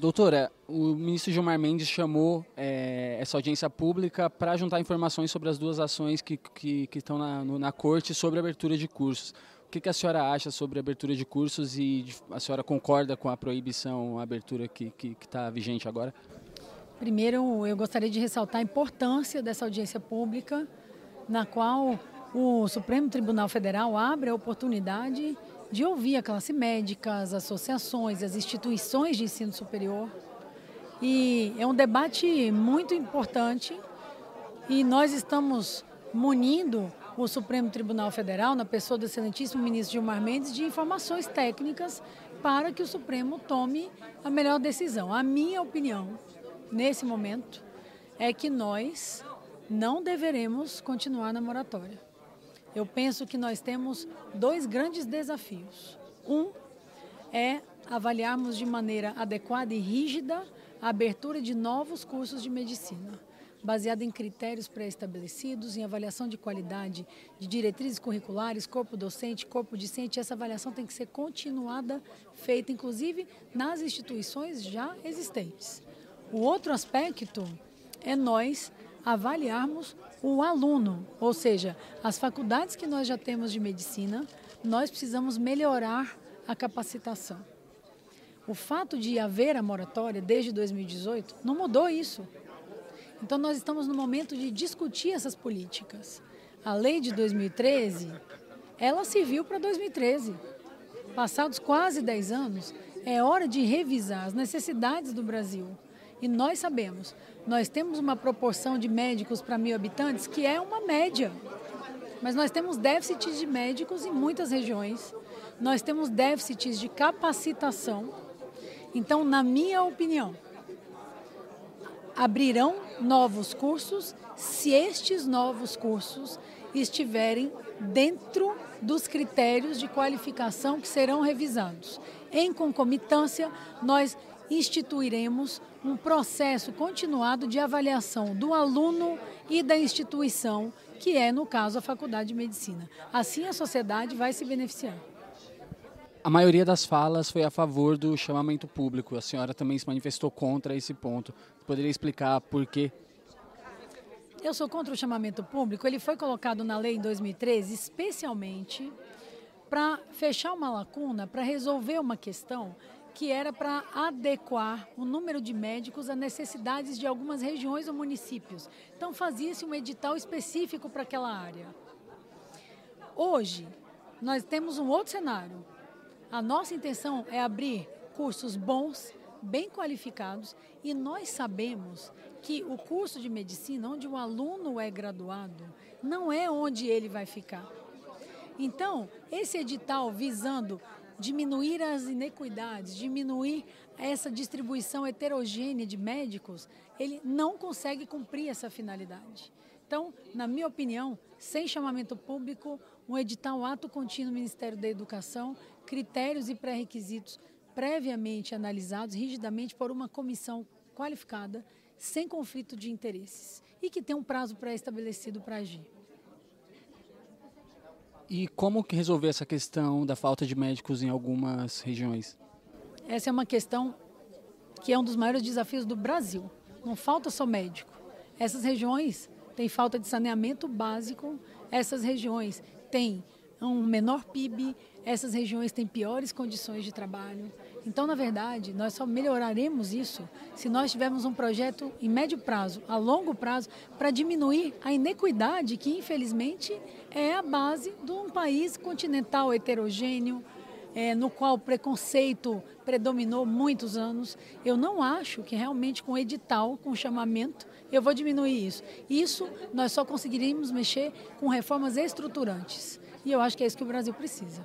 Doutora, o ministro Gilmar Mendes chamou é, essa audiência pública para juntar informações sobre as duas ações que, que, que estão na, no, na corte sobre abertura de cursos. O que, que, a senhora acha sobre abertura de cursos e a senhora concorda com a proibição, a abertura que está vigente agora? Primeiro, eu gostaria de ressaltar a importância dessa audiência pública, na qual o Supremo Tribunal Federal abre a oportunidade de ouvir a classe médica, as associações, as instituições de ensino superior. E é um debate muito importante e nós estamos munindo o Supremo Tribunal Federal, na pessoa do excelentíssimo ministro Gilmar Mendes, de informações técnicas para que o Supremo tome a melhor decisão. A minha opinião, nesse momento, é que nós não deveremos continuar na moratória. Eu penso que nós temos dois grandes desafios. Um é avaliarmos de maneira adequada e rígida a abertura de novos cursos de medicina, baseada em critérios pré-estabelecidos, em avaliação de qualidade, de diretrizes curriculares, corpo docente, corpo discente. Essa avaliação tem que ser continuada, feita inclusive nas instituições já existentes. O outro aspecto é nós avaliarmos o aluno, ou seja, as faculdades que nós já temos de medicina, nós precisamos melhorar a capacitação. O fato de haver a moratória desde 2018 não mudou isso. Então nós estamos no momento de discutir essas políticas. A lei de 2013, ela serviu para 2013. Passados quase 10 anos, é hora de revisar as necessidades do Brasil. E nós sabemos, nós temos uma proporção de médicos para mil habitantes que é uma média. Mas nós temos déficits de médicos em muitas regiões. Nós temos déficits de capacitação. Então, na minha opinião, abrirão novos cursos se estes novos cursos estiverem dentro dos critérios de qualificação que serão revisados. Em concomitância, nós instituiremos um processo continuado de avaliação do aluno e da instituição, que é, no caso, a Faculdade de Medicina. Assim, a sociedade vai se beneficiar. A maioria das falas foi a favor do chamamento público. A senhora também se manifestou contra esse ponto. Poderia explicar por quê? Eu sou contra o chamamento público. Ele foi colocado na lei em 2013 especialmente para fechar uma lacuna, para resolver uma questão que era para adequar o número de médicos às necessidades de algumas regiões ou municípios. Então fazia-se um edital específico para aquela área. Hoje, nós temos um outro cenário. A nossa intenção é abrir cursos bons, bem qualificados, e nós sabemos que o curso de medicina, onde o aluno é graduado, não é onde ele vai ficar. Então, esse edital visando diminuir as inequidades, diminuir essa distribuição heterogênea de médicos, ele não consegue cumprir essa finalidade. Então, na minha opinião, sem chamamento público, um edital ato contínuo do Ministério da Educação, critérios e pré-requisitos previamente analisados rigidamente por uma comissão qualificada, sem conflito de interesses e que tem um prazo pré-estabelecido para agir. E como que resolver essa questão da falta de médicos em algumas regiões? Essa é uma questão que é um dos maiores desafios do Brasil. Não falta só médico. Essas regiões têm falta de saneamento básico, essas regiões têm um menor PIB, essas regiões têm piores condições de trabalho. Então, na verdade, nós só melhoraremos isso se nós tivermos um projeto em médio prazo, a longo prazo, para diminuir a inequidade que, infelizmente, é a base de um país continental heterogêneo, é, no qual o preconceito predominou muitos anos. Eu não acho que realmente com edital, com chamamento, eu vou diminuir isso. Isso nós só conseguiríamos mexer com reformas estruturantes. E eu acho que é isso que o Brasil precisa.